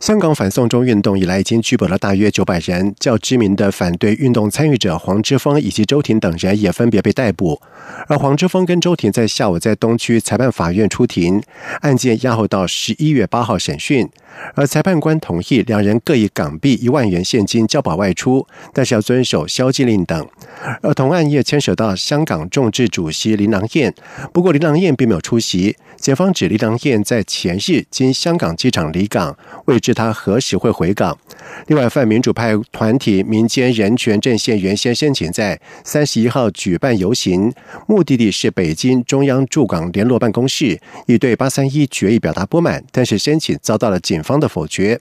香港反送中运动以来，已经拘捕了大约九百人。较知名的反对运动参与者黄之锋以及周庭等人也分别被逮捕。而黄之锋跟周庭在下午在东区裁判法院出庭，案件押后到十一月八号审讯。而裁判官同意两人各以港币一万元现金交保外出，但是要遵守宵禁令等。而同案也牵涉到香港众志主席林郎燕，不过林郎燕并没有出席。检方指李良燕在前日经香港机场离港，未知他何时会回港。另外，泛民主派团体民间人权阵线原先申请在三十一号举办游行，目的地是北京中央驻港联络办公室，已对八三一决议表达不满，但是申请遭到了警方的否决。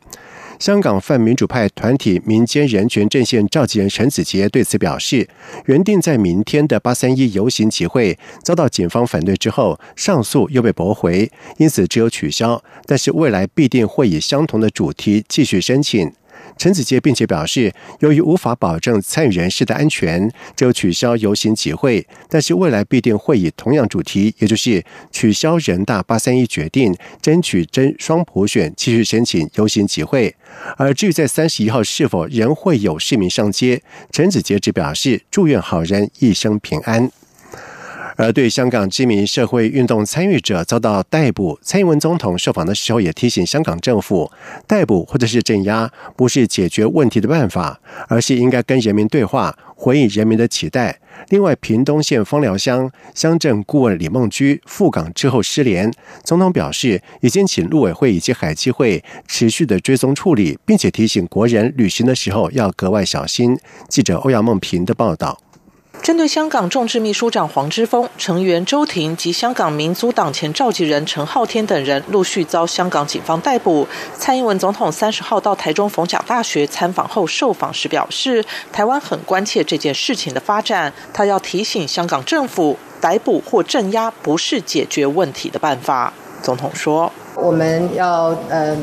香港泛民主派团体民间人权阵线召集人陈子杰对此表示，原定在明天的八三一游行集会遭到警方反对之后，上诉又被驳回，因此只有取消。但是未来必定会以相同的主题继续申请。陈子杰并且表示，由于无法保证参与人士的安全，就取消游行集会。但是未来必定会以同样主题，也就是取消人大八三一决定，争取真双普选，继续申请游行集会。而至于在三十一号是否仍会有市民上街，陈子杰只表示祝愿好人一生平安。而对香港知名社会运动参与者遭到逮捕，蔡英文总统受访的时候也提醒香港政府，逮捕或者是镇压不是解决问题的办法，而是应该跟人民对话，回应人民的期待。另外，屏东县芳寮乡乡镇顾问李梦居赴港之后失联，总统表示已经请陆委会以及海基会持续的追踪处理，并且提醒国人旅行的时候要格外小心。记者欧阳梦平的报道。针对香港众志秘书长黄之锋、成员周庭及香港民族党前召集人陈浩天等人陆续遭香港警方逮捕，蔡英文总统三十号到台中逢甲大学参访后受访时表示，台湾很关切这件事情的发展，他要提醒香港政府，逮捕或镇压不是解决问题的办法。总统说：“我们要呃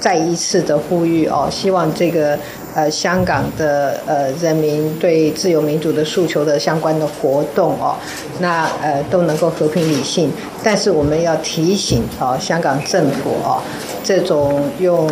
再一次的呼吁哦，希望这个。”呃，香港的呃人民对自由民主的诉求的相关的活动哦，那呃都能够和平理性，但是我们要提醒啊，香港政府哦，这种用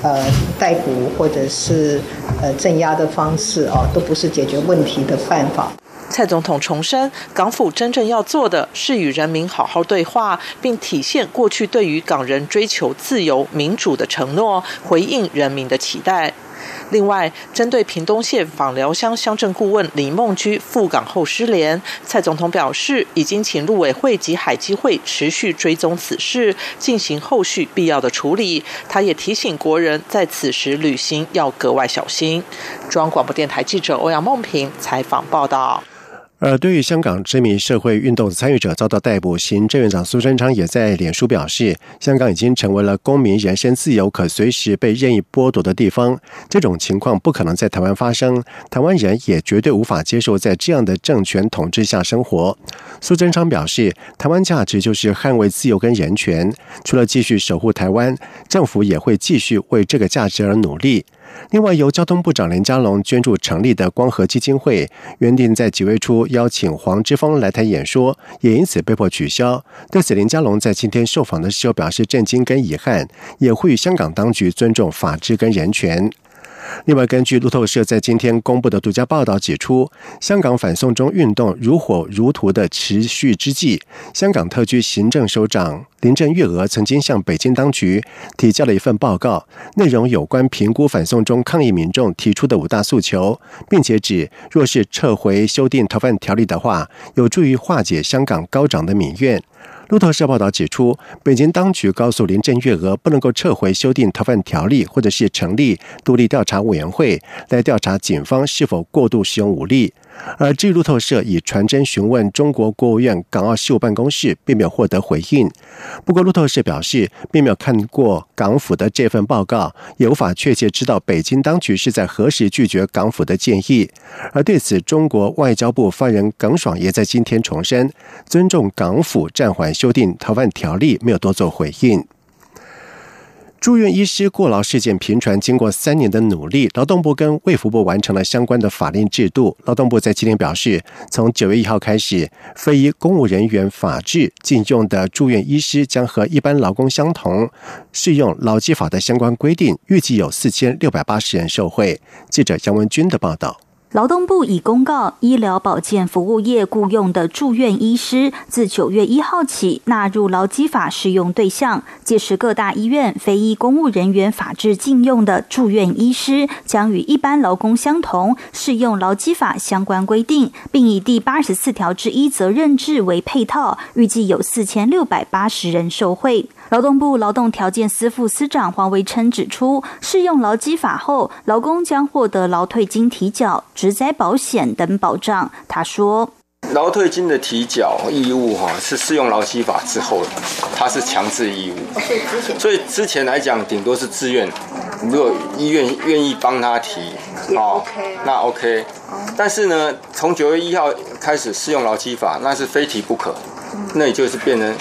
呃逮捕或者是呃镇压的方式哦，都不是解决问题的办法。蔡总统重申，港府真正要做的是与人民好好对话，并体现过去对于港人追求自由民主的承诺，回应人民的期待。另外，针对屏东县访寮乡乡镇顾问李梦居赴港后失联，蔡总统表示，已经请陆委会及海基会持续追踪此事，进行后续必要的处理。他也提醒国人在此时旅行要格外小心。中央广播电台记者欧阳梦平采访报道。而对于香港知名社会运动参与者遭到逮捕，行政院长苏贞昌也在脸书表示，香港已经成为了公民人身自由可随时被任意剥夺的地方，这种情况不可能在台湾发生，台湾人也绝对无法接受在这样的政权统治下生活。苏贞昌表示，台湾价值就是捍卫自由跟人权，除了继续守护台湾，政府也会继续为这个价值而努力。另外，由交通部长林佳龙捐助成立的光和基金会，原定在几月初邀请黄之锋来台演说，也因此被迫取消。对此，林佳龙在今天受访的时候表示震惊跟遗憾，也呼吁香港当局尊重法治跟人权。另外，根据路透社在今天公布的独家报道指出，香港反送中运动如火如荼的持续之际，香港特区行政首长林郑月娥曾经向北京当局提交了一份报告，内容有关评估反送中抗议民众提出的五大诉求，并且指若是撤回修订逃犯条例的话，有助于化解香港高涨的民怨。路透社报道指出，北京当局告诉林郑月娥，不能够撤回修订逃犯条例，或者是成立独立调查委员会来调查警方是否过度使用武力。而至于路透社以传真询问中国国务院港澳事务办公室，并没有获得回应。不过，路透社表示，并没有看过港府的这份报告，也无法确切知道北京当局是在何时拒绝港府的建议。而对此，中国外交部发言人耿爽也在今天重申，尊重港府暂缓修订逃犯条例，没有多做回应。住院医师过劳事件频传，经过三年的努力，劳动部跟卫福部完成了相关的法令制度。劳动部在今天表示，从九月一号开始，非医公务人员法制禁用的住院医师将和一般劳工相同，适用劳基法的相关规定，预计有四千六百八十人受惠。记者杨文军的报道。劳动部已公告，医疗保健服务业雇用的住院医师自九月一号起纳入劳基法适用对象。届时，各大医院非医公务人员法制禁用的住院医师将与一般劳工相同，适用劳基法相关规定，并以第八十四条之一责任制为配套，预计有四千六百八十人受惠。劳动部劳动条件司副司长黄维琛指出，适用劳基法后，劳工将获得劳退金提缴、职灾保险等保障。他说：“劳退金的提缴义务，哈，是适用劳基法之后的，它是强制义务。所以之前，来讲，顶多是自愿。如果医院愿意帮他提，哦，那 OK。但是呢，从九月一号开始适用劳基法，那是非提不可，那也就是变成。”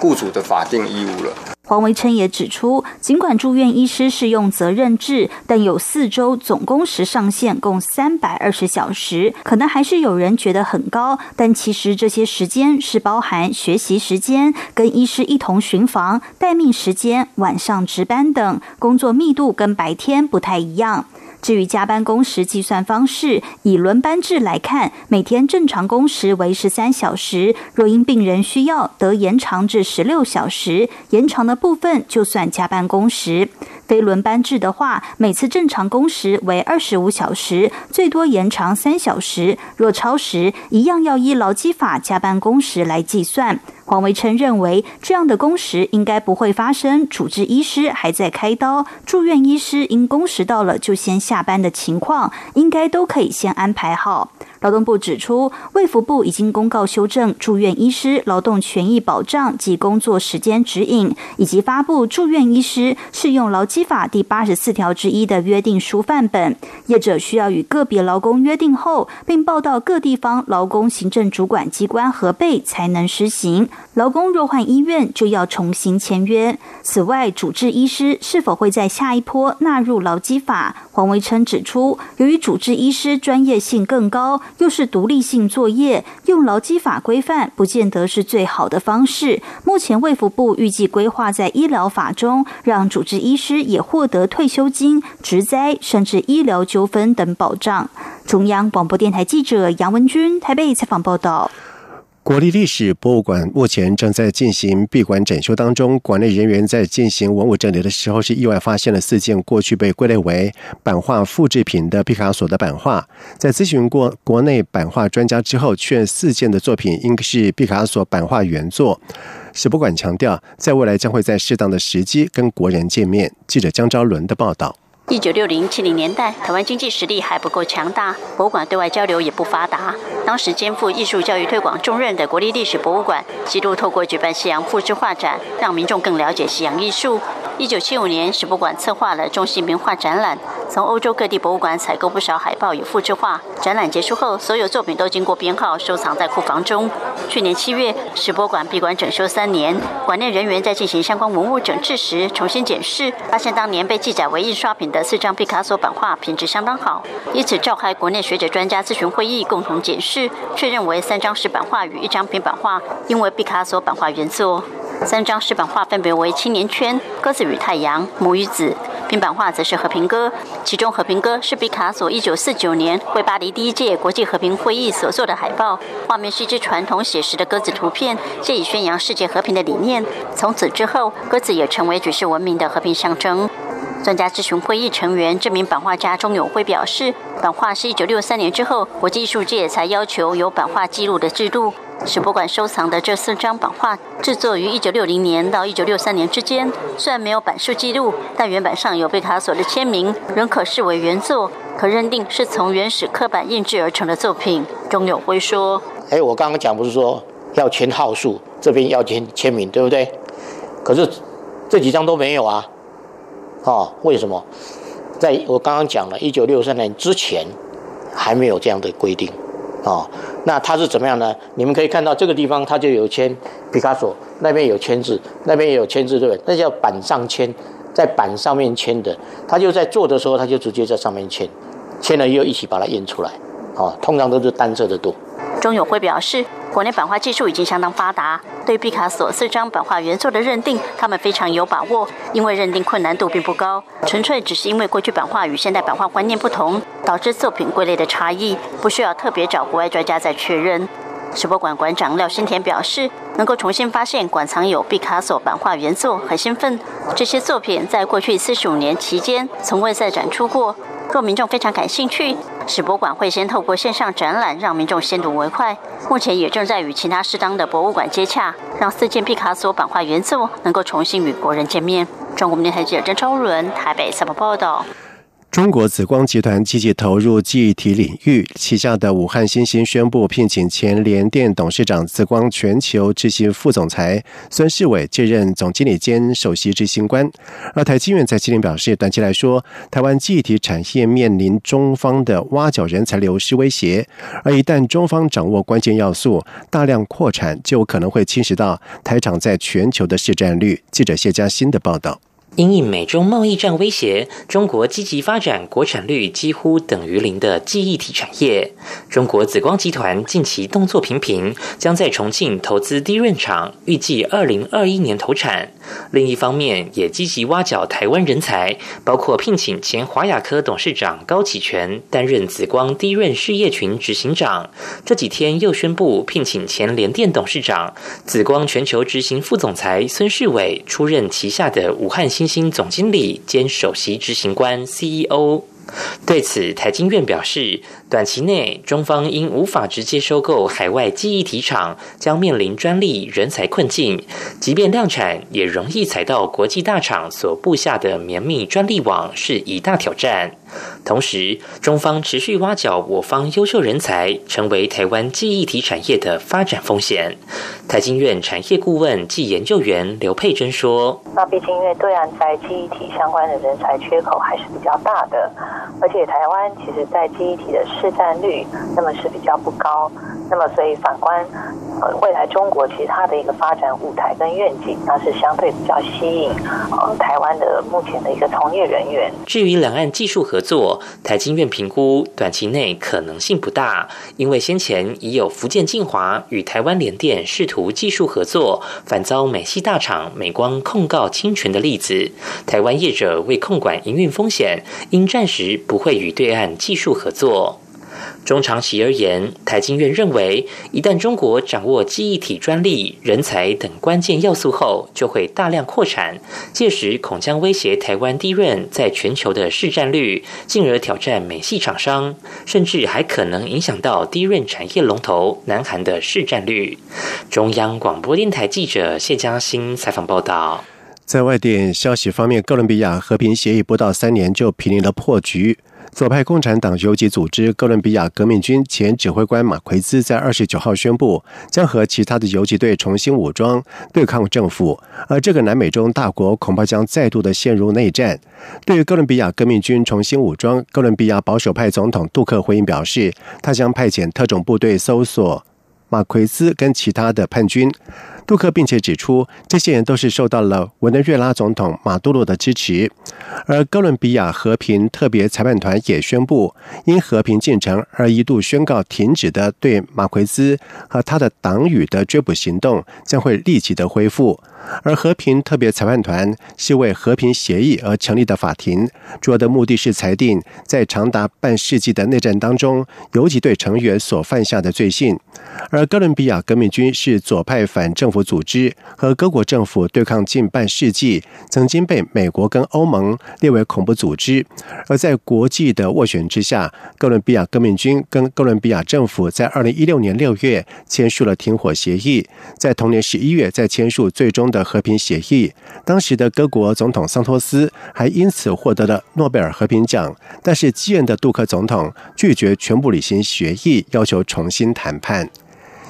雇主的法定义务了。黄维琛也指出，尽管住院医师是用责任制，但有四周总工时上限共三百二十小时，可能还是有人觉得很高。但其实这些时间是包含学习时间、跟医师一同巡房、待命时间、晚上值班等，工作密度跟白天不太一样。至于加班工时计算方式，以轮班制来看，每天正常工时为十三小时，若因病人需要，得延长至十六小时，延长的部分就算加班工时。非轮班制的话，每次正常工时为二十五小时，最多延长三小时。若超时，一样要依劳基法加班工时来计算。黄维琛认为，这样的工时应该不会发生主治医师还在开刀，住院医师因工时到了就先下班的情况，应该都可以先安排好。劳动部指出，卫福部已经公告修正住院医师劳动权益保障及工作时间指引，以及发布住院医师适用劳基法第八十四条之一的约定书范本。业者需要与个别劳工约定后，并报到各地方劳工行政主管机关核备，才能施行。劳工若换医院，就要重新签约。此外，主治医师是否会在下一波纳入劳基法？黄维琛指出，由于主治医师专业性更高。又是独立性作业，用劳基法规范不见得是最好的方式。目前卫福部预计规划在医疗法中，让主治医师也获得退休金、职灾甚至医疗纠纷等保障。中央广播电台记者杨文君台北采访报道。国立历史博物馆目前正在进行闭馆整修当中，馆内人员在进行文物整理的时候，是意外发现了四件过去被归类为版画复制品的毕卡索的版画。在咨询过国内版画专家之后，确认四件的作品应该是毕卡索版画原作。史博馆强调，在未来将会在适当的时机跟国人见面。记者江昭伦的报道。一九六零七零年代，台湾经济实力还不够强大，博物馆对外交流也不发达。当时肩负艺术教育推广重任的国立历史博物馆，几度透过举办西洋复制画展，让民众更了解西洋艺术。一九七五年，史博馆策划了中西名画展览，从欧洲各地博物馆采购不少海报与复制画。展览结束后，所有作品都经过编号，收藏在库房中。去年七月，史博馆闭馆整修三年，馆内人员在进行相关文物整治时，重新检视，发现当年被记载为印刷品的四张毕卡索版画品质相当好，因此召开国内学者专家咨询会议，共同检视，确认为三张石版画与一张平版画因为毕卡索版画原作。三张石版画分别为《青年圈》《鸽子与太阳》《母与子》，平版画则是《和平鸽》。其中，《和平鸽》是毕卡索1949年为巴黎第一届国际和平会议所做的海报，画面是一只传统写实的鸽子图片，借以宣扬世界和平的理念。从此之后，鸽子也成为举世闻名的和平象征。专家咨询会议成员、这名版画家钟永辉表示，版画是一九六三年之后，国际艺术界才要求有版画记录的制度。史博馆收藏的这四张版画制作于一九六零年到一九六三年之间，虽然没有版数记录，但原版上有贝卡索的签名，仍可视为原作。可认定是从原始刻板印制而成的作品。钟友辉说：“哎，我刚刚讲不是说要签号数，这边要签签名，对不对？可是这几张都没有啊。哦，为什么？在我刚刚讲了，一九六三年之前还没有这样的规定。哦，那他是怎么样呢？你们可以看到这个地方，他就有签皮卡索，那边有签字，那边也有签字，对不对？那叫板上签。”在板上面签的，他就在做的时候，他就直接在上面签，签了又一起把它印出来，哦，通常都是单色的多。钟永辉表示，国内版画技术已经相当发达，对毕卡索四张版画原作的认定，他们非常有把握，因为认定困难度并不高，纯粹只是因为过去版画与现代版画观念不同，导致作品归类的差异，不需要特别找国外专家再确认。世博馆馆长廖新田表示，能够重新发现馆藏有毕卡索版画原作，很兴奋。这些作品在过去四十五年期间从未再展出过。若民众非常感兴趣，史博馆会先透过线上展览让民众先睹为快。目前也正在与其他适当的博物馆接洽，让四件毕卡索版画原作能够重新与国人见面。中国电台记者张超伦台北采访报道。中国紫光集团积极投入记忆体领域，旗下的武汉新星宣布聘请前联电董事长、紫光全球执行副总裁孙世伟接任总经理兼首席执行官。而台积院在今天表示，短期来说，台湾记忆体产业面临中方的挖角人才流失威胁，而一旦中方掌握关键要素，大量扩产就可能会侵蚀到台厂在全球的市占率。记者谢佳欣的报道。因应美中贸易战威胁，中国积极发展国产率几乎等于零的记忆体产业。中国紫光集团近期动作频频，将在重庆投资低润厂，预计二零二一年投产。另一方面，也积极挖角台湾人才，包括聘请前华亚科董事长高启全担任紫光低润事业群执行长。这几天又宣布聘请前联电董事长、紫光全球执行副总裁孙世伟出任旗下的武汉新。新总经理兼首席执行官 CEO。对此，台经院表示，短期内中方因无法直接收购海外记忆体厂，将面临专利人才困境。即便量产，也容易踩到国际大厂所布下的绵密专利网，是一大挑战。同时，中方持续挖角我方优秀人才，成为台湾记忆体产业的发展风险。台经院产业顾问暨研究员刘佩珍说：“那毕竟因为对岸在记忆体相关的人才缺口还是比较大的，而且台湾其实在记忆体的市占率那么是比较不高。那么，所以反观呃未来中国其他的一个发展舞台跟愿景，那是相对比较吸引呃台湾的目前的一个从业人员。至于两岸技术合作，台经院评估短期内可能性不大，因为先前已有福建晋华与台湾联电试图技术合作，反遭美系大厂美光控告侵权的例子。台湾业者为控管营运风险，应暂时不会与对岸技术合作。中长期而言，台经院认为，一旦中国掌握记忆体专利、人才等关键要素后，就会大量扩产，届时恐将威胁台湾低润在全球的市占率，进而挑战美系厂商，甚至还可能影响到低润产业龙头南韩的市占率。中央广播电台记者谢嘉欣采访报道。在外电消息方面，哥伦比亚和平协议不到三年就濒临了破局。左派共产党游击组织哥伦比亚革命军前指挥官马奎兹在二十九号宣布，将和其他的游击队重新武装对抗政府，而这个南美洲大国恐怕将再度的陷入内战。对于哥伦比亚革命军重新武装，哥伦比亚保守派总统杜克回应表示，他将派遣特种部队搜索马奎兹跟其他的叛军。杜克并且指出，这些人都是受到了委内瑞拉总统马杜罗的支持。而哥伦比亚和平特别裁判团也宣布，因和平进程而一度宣告停止的对马奎兹和他的党羽的追捕行动将会立即的恢复。而和平特别裁判团是为和平协议而成立的法庭，主要的目的是裁定在长达半世纪的内战当中，游击队成员所犯下的罪行。而哥伦比亚革命军是左派反政府。组织和各国政府对抗近半世纪，曾经被美国跟欧盟列为恐怖组织。而在国际的斡旋之下，哥伦比亚革命军跟哥伦比亚政府在二零一六年六月签署了停火协议，在同年十一月再签署最终的和平协议。当时的各国总统桑托斯还因此获得了诺贝尔和平奖，但是继任的杜克总统拒绝全部履行协议，要求重新谈判。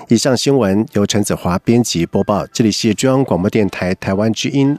以上新闻由陈子华编辑播报，这里是中央广播电台台湾之音。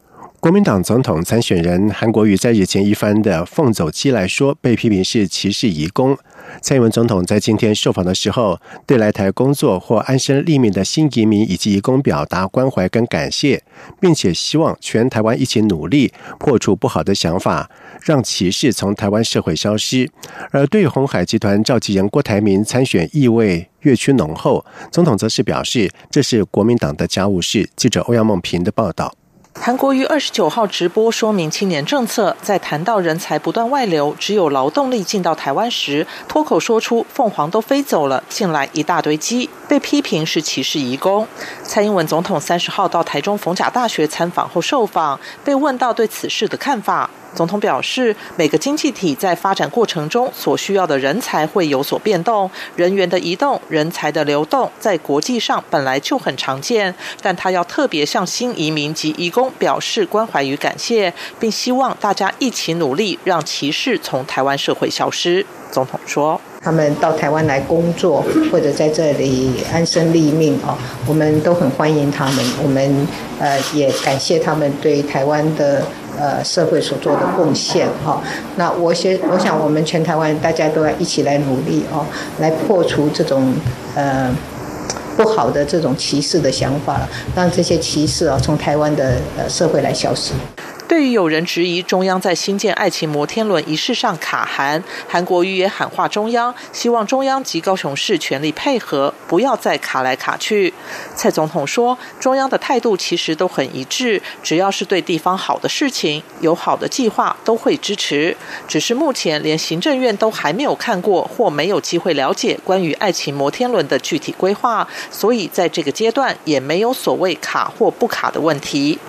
国民党总统参选人韩国瑜在日前一番的奉走机来说，被批评是歧视移工。蔡英文总统在今天受访的时候，对来台工作或安身立命的新移民以及移工表达关怀跟感谢，并且希望全台湾一起努力破除不好的想法，让歧视从台湾社会消失。而对红海集团召集人郭台铭参选意味越趋浓厚，总统则是表示这是国民党的家务事。记者欧阳梦平的报道。韩国于二十九号直播说明青年政策，在谈到人才不断外流，只有劳动力进到台湾时，脱口说出“凤凰都飞走了，进来一大堆鸡”，被批评是歧视移工。蔡英文总统三十号到台中逢甲大学参访后受访，被问到对此事的看法。总统表示，每个经济体在发展过程中所需要的人才会有所变动，人员的移动、人才的流动，在国际上本来就很常见。但他要特别向新移民及移工表示关怀与感谢，并希望大家一起努力，让歧视从台湾社会消失。总统说：“他们到台湾来工作，或者在这里安身立命哦，我们都很欢迎他们。我们呃也感谢他们对台湾的。”呃，社会所做的贡献哈，那我先，我想我们全台湾大家都要一起来努力哦，来破除这种呃不好的这种歧视的想法，让这些歧视啊从台湾的呃社会来消失。对于有人质疑中央在新建爱情摩天轮仪式上卡韩，韩国瑜也喊话中央，希望中央及高雄市全力配合，不要再卡来卡去。蔡总统说，中央的态度其实都很一致，只要是对地方好的事情、有好的计划，都会支持。只是目前连行政院都还没有看过或没有机会了解关于爱情摩天轮的具体规划，所以在这个阶段也没有所谓卡或不卡的问题。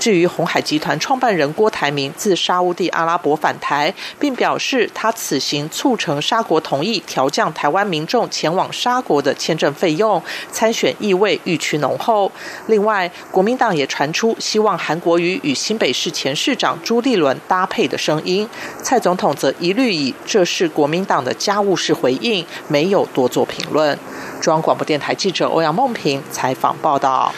至于红海集团创办，犯人郭台铭自沙乌地阿拉伯返台，并表示他此行促成沙国同意调降台湾民众前往沙国的签证费用，参选意味愈趋浓厚。另外，国民党也传出希望韩国瑜与新北市前市长朱立伦搭配的声音，蔡总统则一律以这是国民党的家务事回应，没有多做评论。中央广播电台记者欧阳梦平采访报道。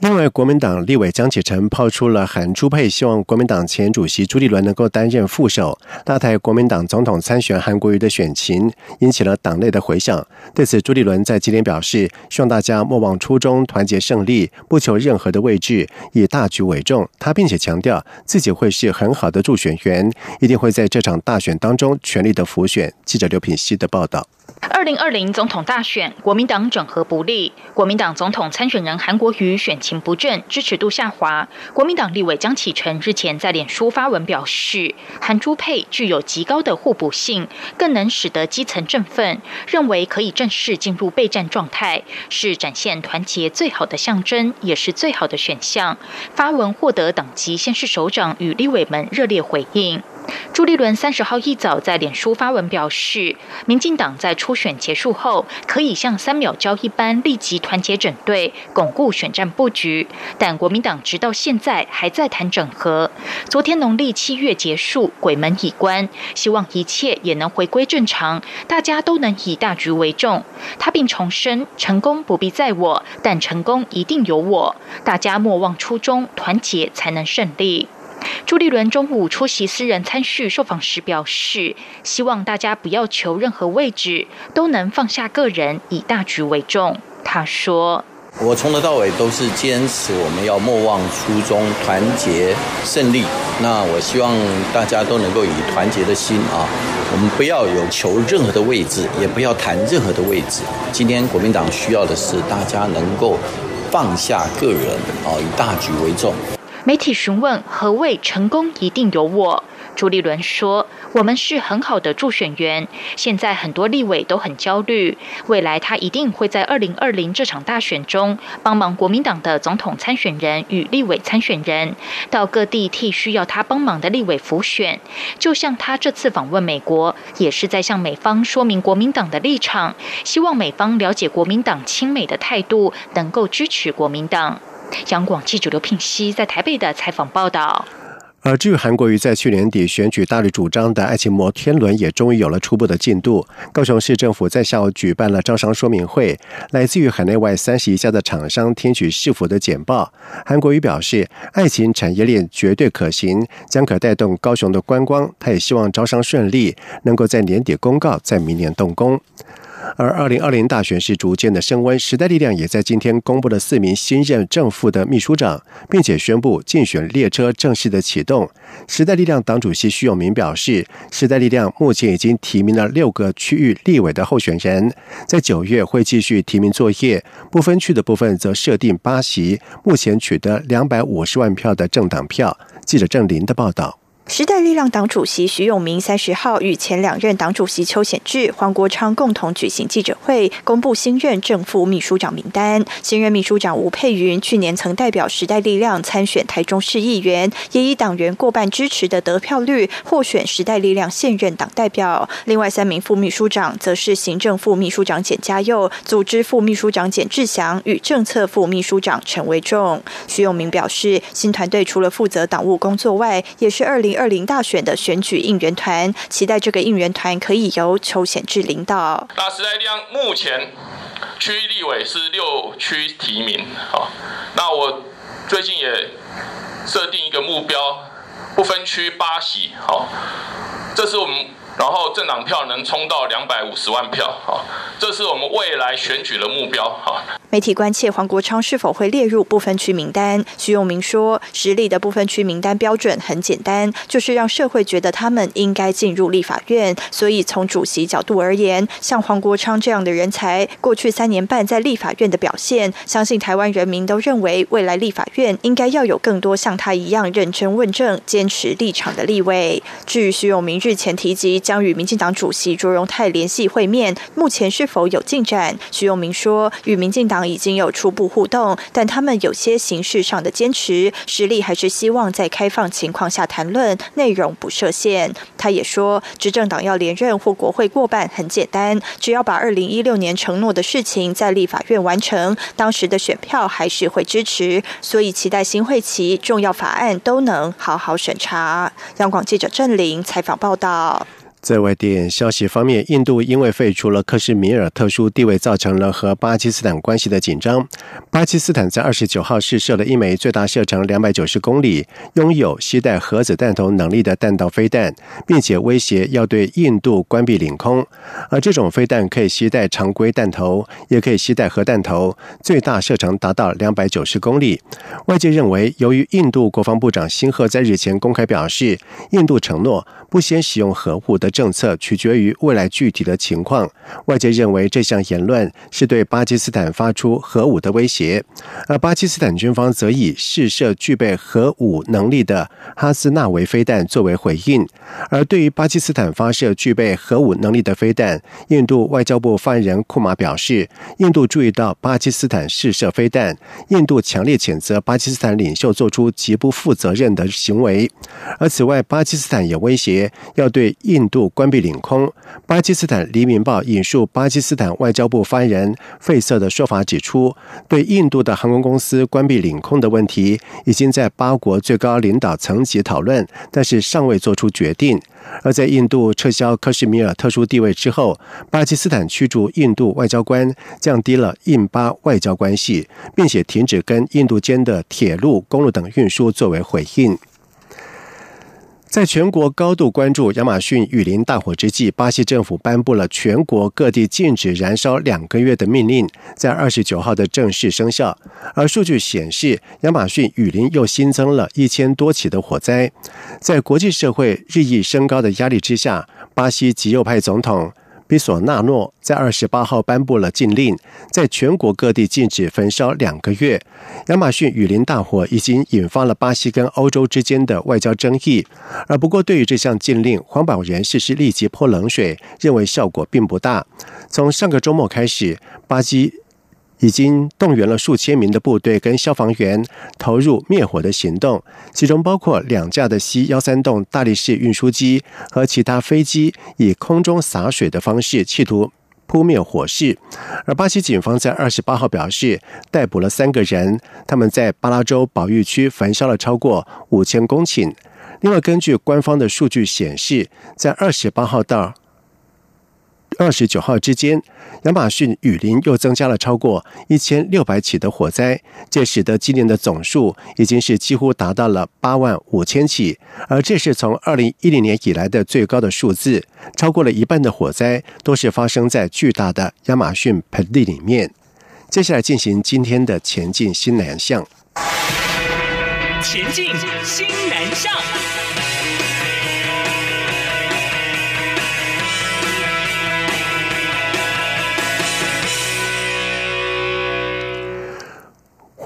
另外，国民党立委江启臣抛出了韩朱佩，希望国民党前主席朱立伦能够担任副手，拉台国民党总统参选韩国瑜的选情，引起了党内的回响。对此，朱立伦在今天表示，希望大家莫忘初衷，团结胜利，不求任何的位置，以大局为重。他并且强调，自己会是很好的助选员，一定会在这场大选当中全力的辅选。记者刘品希的报道。二零二零总统大选，国民党整合不利，国民党总统参选人韩国瑜选情不振，支持度下滑。国民党立委江启臣日前在脸书发文表示，韩朱配具有极高的互补性，更能使得基层振奋，认为可以正式进入备战状态，是展现团结最好的象征，也是最好的选项。发文获得党籍先是首长与立委们热烈回应。朱立伦三十号一早在脸书发文表示，民进党在初选结束后，可以像三秒交一般立即团结整队，巩固选战布局。但国民党直到现在还在谈整合。昨天农历七月结束，鬼门已关，希望一切也能回归正常，大家都能以大局为重。他并重申，成功不必在我，但成功一定有我。大家莫忘初衷，团结才能胜利。朱立伦中午出席私人参叙受访时表示，希望大家不要求任何位置，都能放下个人，以大局为重。他说：“我从头到尾都是坚持我们要莫忘初衷，团结胜利。那我希望大家都能够以团结的心啊，我们不要有求任何的位置，也不要谈任何的位置。今天国民党需要的是大家能够放下个人啊，以大局为重。媒体询问何谓成功，一定有我。朱立伦说：“我们是很好的助选员，现在很多立委都很焦虑。未来他一定会在二零二零这场大选中，帮忙国民党的总统参选人与立委参选人，到各地替需要他帮忙的立委辅选。就像他这次访问美国，也是在向美方说明国民党的立场，希望美方了解国民党亲美的态度，能够支持国民党。”央广记者刘聘熙在台北的采访报道。而至于韩国瑜在去年底选举大力主张的爱情摩天轮，也终于有了初步的进度。高雄市政府在下午举办了招商说明会，来自于海内外三十一家的厂商听取市府的简报。韩国瑜表示，爱情产业链绝对可行，将可带动高雄的观光。他也希望招商顺利，能够在年底公告，在明年动工。而二零二零大选是逐渐的升温，时代力量也在今天公布了四名新任正副的秘书长，并且宣布竞选列车正式的启动。时代力量党主席徐永明表示，时代力量目前已经提名了六个区域立委的候选人，在九月会继续提名作业，不分区的部分则设定八席，目前取得两百五十万票的政党票。记者郑林的报道。时代力量党主席徐永明三十号与前两任党主席邱显志、黄国昌共同举行记者会，公布新任正副秘书长名单。新任秘书长吴佩云去年曾代表时代力量参选台中市议员，也以党员过半支持的得票率获选时代力量现任党代表。另外三名副秘书长则是行政副秘书长简家佑、组织副秘书长简志祥与政策副秘书长陈维仲。徐永明表示，新团队除了负责党务工作外，也是二零。二零大选的选举应援团，期待这个应援团可以由邱显志领导。那时代力量目前区立委是六区提名，好，那我最近也设定一个目标，不分区八席，好，这是我们。然后政党票能冲到两百五十万票，好，这是我们未来选举的目标，好。媒体关切黄国昌是否会列入不分区名单，徐永明说，实力的不分区名单标准很简单，就是让社会觉得他们应该进入立法院。所以从主席角度而言，像黄国昌这样的人才，过去三年半在立法院的表现，相信台湾人民都认为，未来立法院应该要有更多像他一样认真问政、坚持立场的立委。至于徐永明日前提及。将与民进党主席卓荣泰联系会面，目前是否有进展？徐永明说，与民进党已经有初步互动，但他们有些形式上的坚持，实力还是希望在开放情况下谈论，内容不设限。他也说，执政党要连任或国会过半很简单，只要把二零一六年承诺的事情在立法院完成，当时的选票还是会支持，所以期待新会期重要法案都能好好审查。央广记者郑玲采访报道。在外电消息方面，印度因为废除了克什米尔特殊地位，造成了和巴基斯坦关系的紧张。巴基斯坦在二十九号试射了一枚最大射程两百九十公里、拥有携带核子弹头能力的弹道飞弹，并且威胁要对印度关闭领空。而这种飞弹可以携带常规弹头，也可以携带核弹头，最大射程达到两百九十公里。外界认为，由于印度国防部长辛赫在日前公开表示，印度承诺不先使用核武的。政策取决于未来具体的情况。外界认为这项言论是对巴基斯坦发出核武的威胁，而巴基斯坦军方则以试射具备核武能力的哈斯纳维飞弹作为回应。而对于巴基斯坦发射具备核武能力的飞弹，印度外交部发言人库马表示，印度注意到巴基斯坦试射飞弹，印度强烈谴责巴基斯坦领袖做出极不负责任的行为。而此外，巴基斯坦也威胁要对印度。关闭领空。巴基斯坦《黎明报》引述巴基斯坦外交部发言人费瑟的说法指出，对印度的航空公司关闭领空的问题，已经在八国最高领导层级讨论，但是尚未做出决定。而在印度撤销克什米尔特殊地位之后，巴基斯坦驱逐印度外交官，降低了印巴外交关系，并且停止跟印度间的铁路、公路等运输作为回应。在全国高度关注亚马逊雨林大火之际，巴西政府颁布了全国各地禁止燃烧两个月的命令，在二十九号的正式生效。而数据显示，亚马逊雨林又新增了一千多起的火灾。在国际社会日益升高的压力之下，巴西极右派总统。比索纳诺在二十八号颁布了禁令，在全国各地禁止焚烧两个月。亚马逊雨林大火已经引发了巴西跟欧洲之间的外交争议。而不过，对于这项禁令，环保人士是立即泼冷水，认为效果并不大。从上个周末开始，巴西。已经动员了数千名的部队跟消防员投入灭火的行动，其中包括两架的 C 幺三栋大力士运输机和其他飞机，以空中洒水的方式企图扑灭火势。而巴西警方在二十八号表示，逮捕了三个人，他们在巴拉州保育区焚烧了超过五千公顷。另外，根据官方的数据显示，在二十八号到二十九号之间，亚马逊雨林又增加了超过一千六百起的火灾，这使得今年的总数已经是几乎达到了八万五千起，而这是从二零一零年以来的最高的数字。超过了一半的火灾都是发生在巨大的亚马逊盆地里面。接下来进行今天的前进新南向。前进新南向。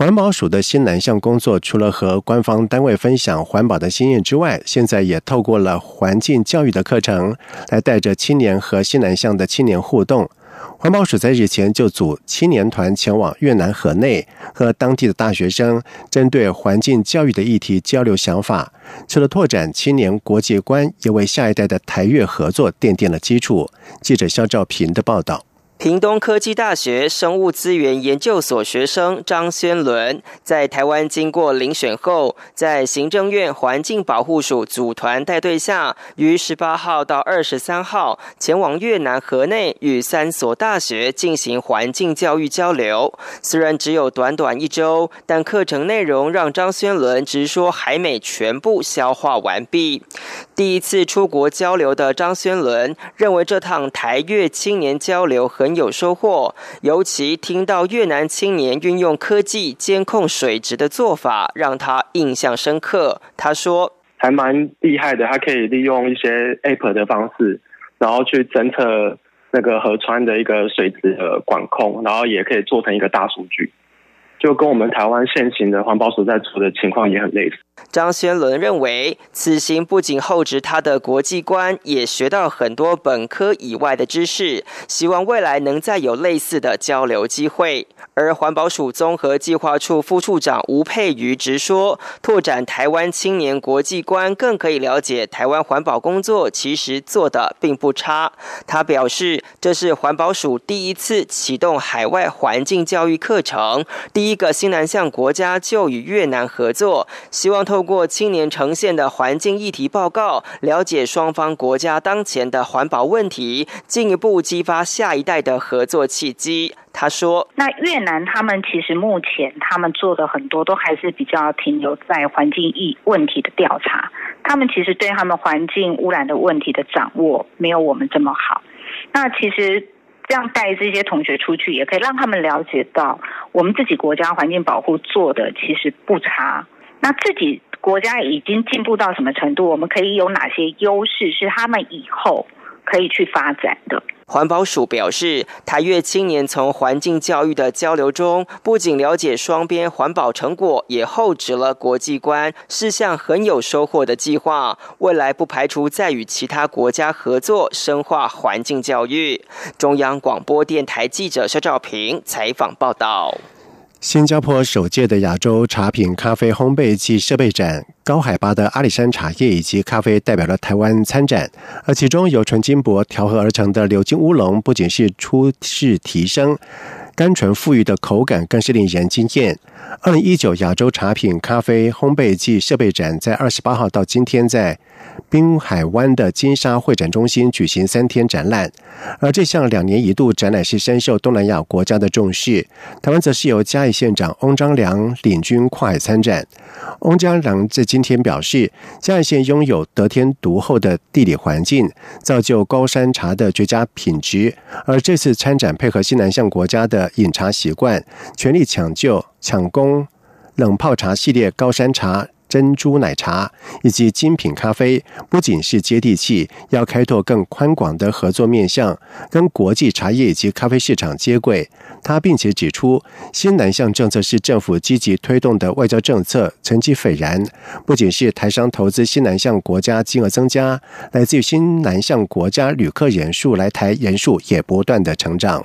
环保署的新南向工作，除了和官方单位分享环保的经验之外，现在也透过了环境教育的课程，来带着青年和新南向的青年互动。环保署在日前就组青年团前往越南河内，和当地的大学生针对环境教育的议题交流想法。除了拓展青年国际观，也为下一代的台越合作奠定了基础。记者肖兆平的报道。屏东科技大学生物资源研究所学生张轩伦在台湾经过遴选后，在行政院环境保护署组团带队下，于十八号到二十三号前往越南河内，与三所大学进行环境教育交流。虽然只有短短一周，但课程内容让张轩伦直说还没全部消化完毕。第一次出国交流的张轩伦认为，这趟台越青年交流很。有收获，尤其听到越南青年运用科技监控水质的做法，让他印象深刻。他说：“还蛮厉害的，他可以利用一些 App 的方式，然后去侦测那个河川的一个水质的管控，然后也可以做成一个大数据。”就跟我们台湾现行的环保署在做的情况也很类似。张轩伦认为，此行不仅厚植他的国际观，也学到很多本科以外的知识。希望未来能再有类似的交流机会。而环保署综合计划处副处长吴佩瑜直说，拓展台湾青年国际观，更可以了解台湾环保工作其实做的并不差。他表示，这是环保署第一次启动海外环境教育课程，第。一个新南向国家就与越南合作，希望透过青年呈现的环境议题报告，了解双方国家当前的环保问题，进一步激发下一代的合作契机。他说：“那越南他们其实目前他们做的很多都还是比较停留在环境议问题的调查，他们其实对他们环境污染的问题的掌握没有我们这么好。那其实。”这样带这些同学出去，也可以让他们了解到，我们自己国家环境保护做的其实不差。那自己国家已经进步到什么程度？我们可以有哪些优势，是他们以后可以去发展的？环保署表示，台越青年从环境教育的交流中，不仅了解双边环保成果，也厚植了国际观，是项很有收获的计划。未来不排除再与其他国家合作，深化环境教育。中央广播电台记者肖兆平采访报道。新加坡首届的亚洲茶品咖啡烘焙暨设备展，高海拔的阿里山茶叶以及咖啡代表了台湾参展，而其中由纯金箔调和而成的鎏金乌龙，不仅是出世提升，甘醇馥郁的口感更是令人惊艳。二零一九亚洲茶品、咖啡、烘焙暨设备展在二十八号到今天在滨海湾的金沙会展中心举行三天展览，而这项两年一度展览是深受东南亚国家的重视。台湾则是由嘉义县长翁章良领军跨海参展。翁章良在今天表示，嘉义县拥有得天独厚的地理环境，造就高山茶的绝佳品质。而这次参展配合西南向国家的饮茶习惯，全力抢救。抢攻冷泡茶系列、高山茶、珍珠奶茶以及精品咖啡，不仅是接地气，要开拓更宽广的合作面向，跟国际茶叶以及咖啡市场接轨。他并且指出，新南向政策是政府积极推动的外交政策，成绩斐然。不仅是台商投资新南向国家金额增加，来自于新南向国家旅客人数来台人数也不断的成长。